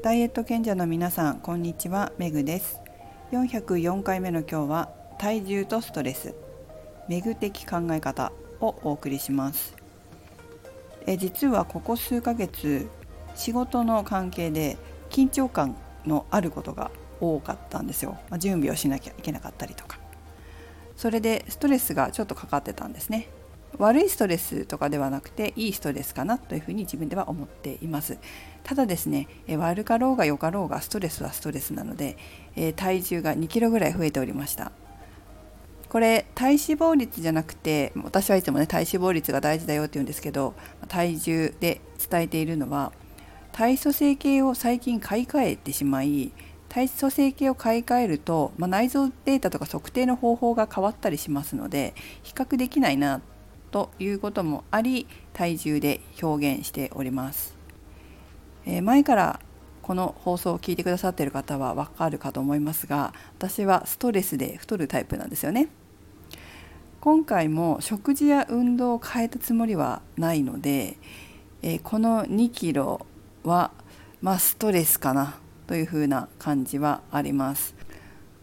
ダイエット賢者の皆さんこんにちは。メグです。404回目の今日は体重とストレスメグ的考え方をお送りします。え実はここ数ヶ月仕事の関係で緊張感のあることが多かったんですよ、まあ、準備をしなきゃいけなかったりとか。それでストレスがちょっとかかってたんですね。悪いストレスとかではなくていいストレスかなというふうに自分では思っています。ただですね悪かろうが良かろうがストレスはストレスなので体重が2キロぐらい増えておりました。これ体脂肪率じゃなくて私はいつもね体脂肪率が大事だよって言うんですけど体重で伝えているのは体組成計を最近買い替えてしまい体組成計を買い替えると、まあ、内臓データとか測定の方法が変わったりしますので比較できないなということもあり体重で表現しております、え、前からこの放送を聞いてくださっている方はわかるかと思いますが私はストレスで太るタイプなんですよね。今回も食事や運動を変えたつもりはないので、えー、この2キロはまあストレスかなというふうな感じはあります。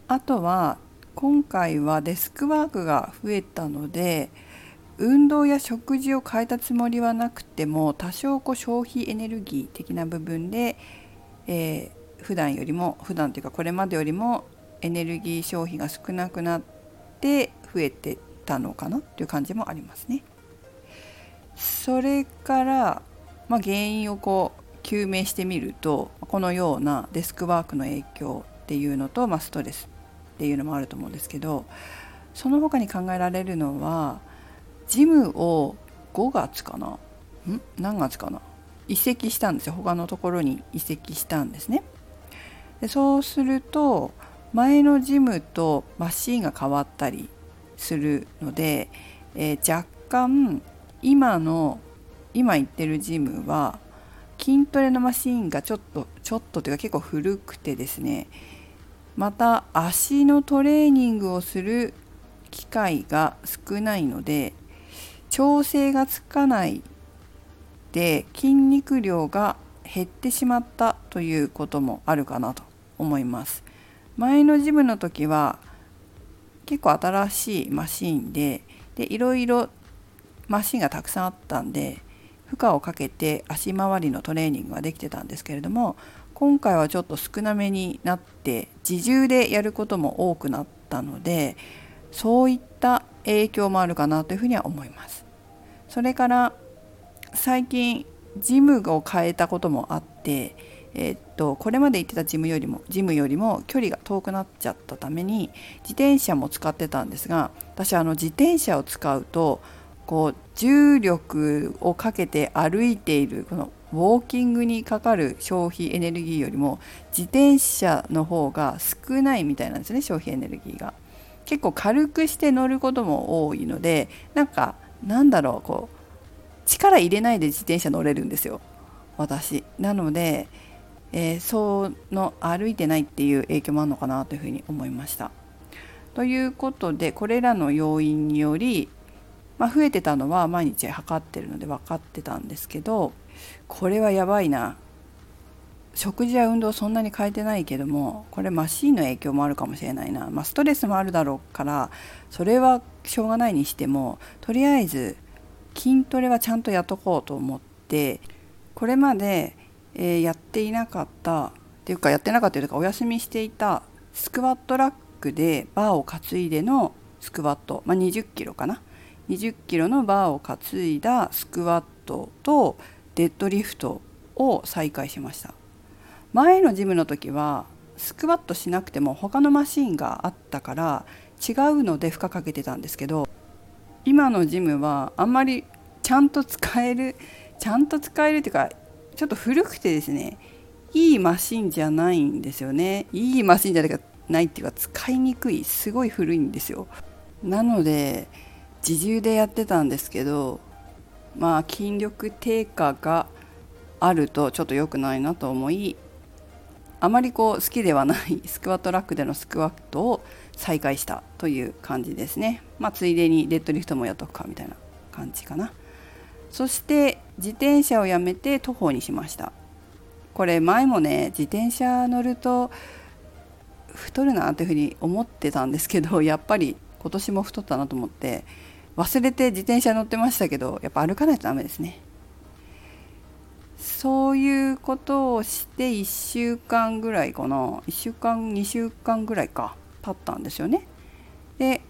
あとは今回はデスクワークが増えたので運動や食事を変えたつもりはなくても多少こう消費エネルギー的な部分で、えー、普段よりも普段というかこれまでよりもエネルギー消費が少なくなって増えてたのかなという感じもありますね。それから、まあ、原因をこう究明してみるとこのようなデスクワークの影響っていうのと、まあ、ストレスっていうのもあると思うんですけどその他に考えられるのはジムを5月かな？ん？何月かな？移籍したんですよ。他のところに移籍したんですね。でそうすると前のジムとマシンが変わったりするので、えー、若干今の今行ってるジムは筋トレのマシンがちょっとちょっとというか結構古くてですねまた足のトレーニングをする機会が少ないので調整がつかないで筋肉量が減ってしまったということもあるかなと思います。前のジムの時は結構新しいマシンででいろいろマシンがたくさんあったんで負荷をかけて足回りのトレーニングができてたんですけれども今回はちょっと少なめになって自重でやることも多くなったのでそういった影響もあるかなというふうには思います。それから最近ジムを変えたこともあって、えー、っとこれまで行ってたジムよりもジムよりも距離が遠くなっちゃったために自転車も使ってたんですが私あの自転車を使うとこう重力をかけて歩いているこのウォーキングにかかる消費エネルギーよりも自転車の方が少ないみたいなんですね消費エネルギーが。結構軽くして乗ることも多いのでなんかなんだろうこう力入れないで自転車乗れるんですよ。私。なので、えー、その歩いてないっていう影響もあるのかなというふうに思いました。ということでこれらの要因により、まあ、増えてたのは毎日測ってるので分かってたんですけどこれはやばいな。食事や運動そんなに変えてないけどもこれマシーンの影響もあるかもしれないな、まあ、ストレスもあるだろうからそれはしょうがないにしてもとりあえず筋トレはちゃんとやっとこうと思ってこれまで、えー、やっていなかったっていうかやってなかったというかお休みしていたスクワットラックでバーを担いでのスクワット、まあ、20キロかな。20キロのバーを担いだスクワットとデッドリフトを再開しました。前のジムの時はスクワットしなくても他のマシンがあったから違うので負荷かけてたんですけど今のジムはあんまりちゃんと使えるちゃんと使えるっていうかちょっと古くてですねいいマシンじゃないんですよね。いいマシンじゃないっていうか使いにくいすごい古いんですよ。なので自重でやってたんですけどまあ筋力低下があるとちょっと良くないなと思いあまりこう好きではないスクワットラックでのスクワットを再開したという感じですね。まあ、ついでにデッドリフトもやっとくかみたいな感じかな。そして自転車をやめて徒歩にしました。これ前もね自転車乗ると太るなっていうふうに思ってたんですけど やっぱり今年も太ったなと思って忘れて自転車乗ってましたけどやっぱ歩かないとダメですねそういうことをして1週間ぐらいかな。1週間2週間ぐらいか。経ったんですよね。で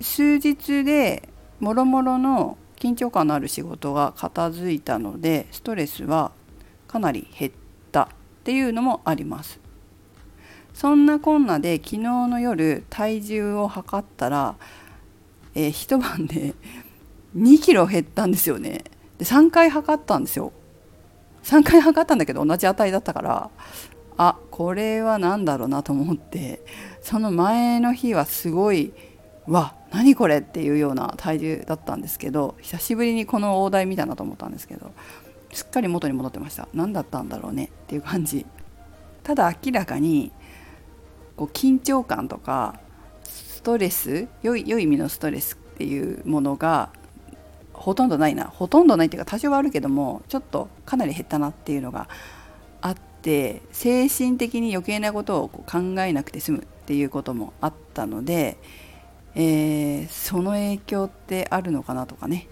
数日でもろもろの緊張感のある仕事が片付いたのでストレスはかなり減ったっていうのもあります。そんなこんなで昨日の夜体重を測ったら、えー、一晩で2キロ減ったんですよね。で3回測ったんですよ。3回測ったんだけど同じ値だったからあこれは何だろうなと思ってその前の日はすごいわ何これっていうような体重だったんですけど久しぶりにこの大台見たなと思ったんですけどすっかり元に戻ってました。何だったんだろうねっていう感じ。ただ明らかにこう緊張感とかストレス良い良い意味のストレスっていうものがほとんどないな。ほとんどないっていうか多少はあるけどもちょっとかなり減ったなっていうのがあって精神的に余計なことを考えなくて済むっていうこともあったので、えー、その影響ってあるのかなとかね。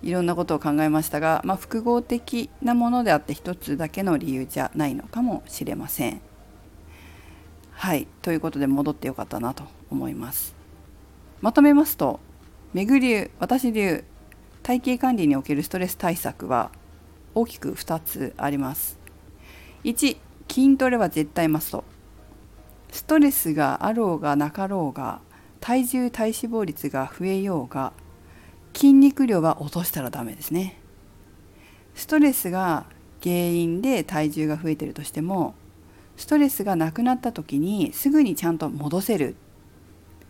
いろんなことを考えましたが、まあ、複合的なものであって一つだけの理由じゃないのかもしれません。はい。ということで戻ってよかったなと思います。まとめますとめぐ流私流体型管理におけるストレス対策は大きく2つあります。1筋トレは絶対マスト。ストレスがあろうがなかろうが体重体脂肪率が増えようが筋肉量は落としたらダメですね。ストレスが原因で体重が増えてるとしてもストレスがなくなった時にすぐにちゃんと戻せる。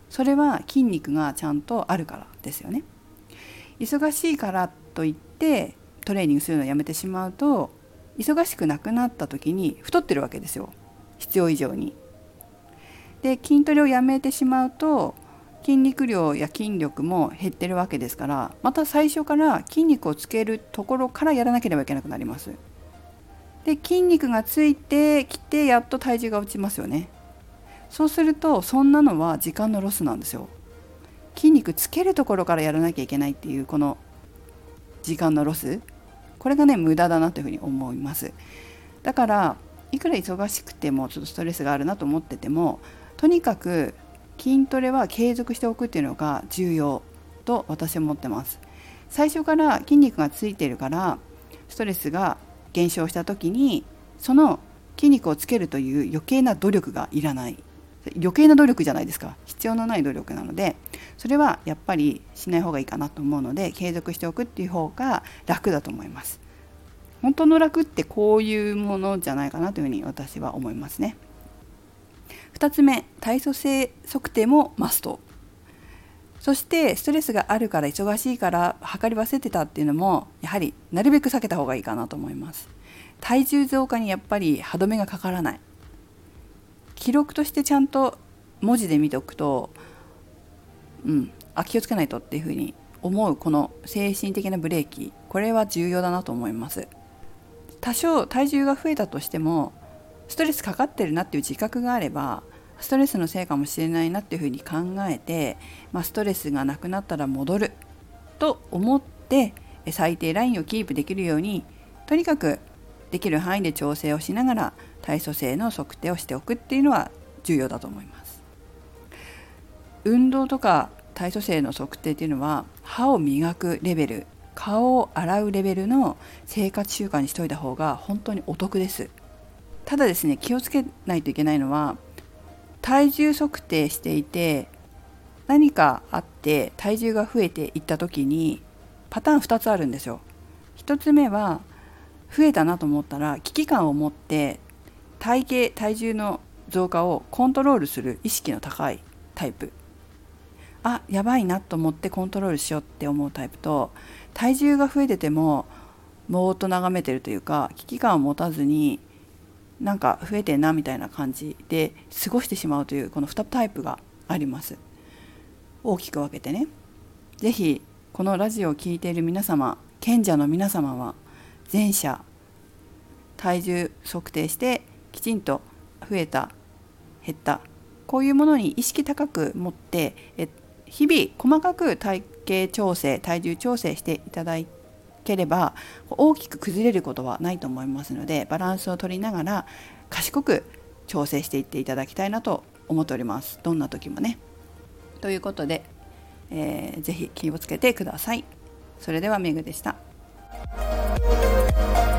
それは筋肉がちゃんとあるからですよね。忙しいからといってトレーニングするのをやめてしまうと忙しくなくなった時に太ってるわけですよ。必要以上に。で筋トレをやめてしまうと筋肉量や筋力も減ってるわけですからまた最初から筋肉をつけるところからやらなければいけなくなります。で筋肉がついてきてやっと体重が落ちますよね。そうするとそんなのは時間のロスなんですよ。筋肉つけるところからやらなきゃいけないっていうこの時間のロスこれがね無駄だなというふうに思います。だからいくら忙しくてもちょっとストレスがあるなと思っててもとにかく筋トレは継続しておくっていうのが重要と私は思ってます。最初から筋肉がついてるからストレスが減少した時にその筋肉をつけるという余計な努力がいらない。余計な努力じゃないですか。必要のない努力なのでそれはやっぱりしない方がいいかなと思うので継続しておくっていう方が楽だと思います。本当の楽ってこういうものじゃないかなというふうに私は思いますね。2つ目体組成測定もマスト。そしてストレスがあるから忙しいから測り忘れてたっていうのもやはりなるべく避けた方がいいかなと思います。体重増加にやっぱり歯止めがかからない。記録としてちゃんと文字で見ておくとうんあ気をつけないとっていうふうに思うこの精神的なブレーキこれは重要だなと思います。多少体重が増えたとしてもストレスかかってるなっていう自覚があればストレスのせいかもしれないなっていうふうに考えて、まあ、ストレスがなくなったら戻ると思って最低ラインをキープできるようにとにかくできる範囲で調整をしながら体組成の測定をしておくっていうのは重要だと思います。運動とか体組成の測定っていうのは歯を磨くレベル顔を洗うレベルの生活習慣にしといた方が本当にお得ですただですね気をつけないといけないのは体重測定していて何かあって体重が増えていった時にパターン2つあるんですよ。1つ目は増えたなと思ったら危機感を持って体型体重の増加をコントロールする意識の高いタイプ。あやばいなと思ってコントロールしようって思うタイプと体重が増えててもぼーっと眺めてるというか危機感を持たずになんか増えてんなみたいな感じで過ごしてしまうというこの2タイプがあります。大きく分けてね。是非このラジオを聴いている皆様賢者の皆様は前者体重測定してきちんと増えた減った。こういうものに意識高く持ってえ日々細かく体型調整体重調整していただければ大きく崩れることはないと思いますのでバランスを取りながら賢く調整していっていただきたいなと思っております。どんな時もね。ということで、えー、ぜひ気をつけてください。それではメグでした。Música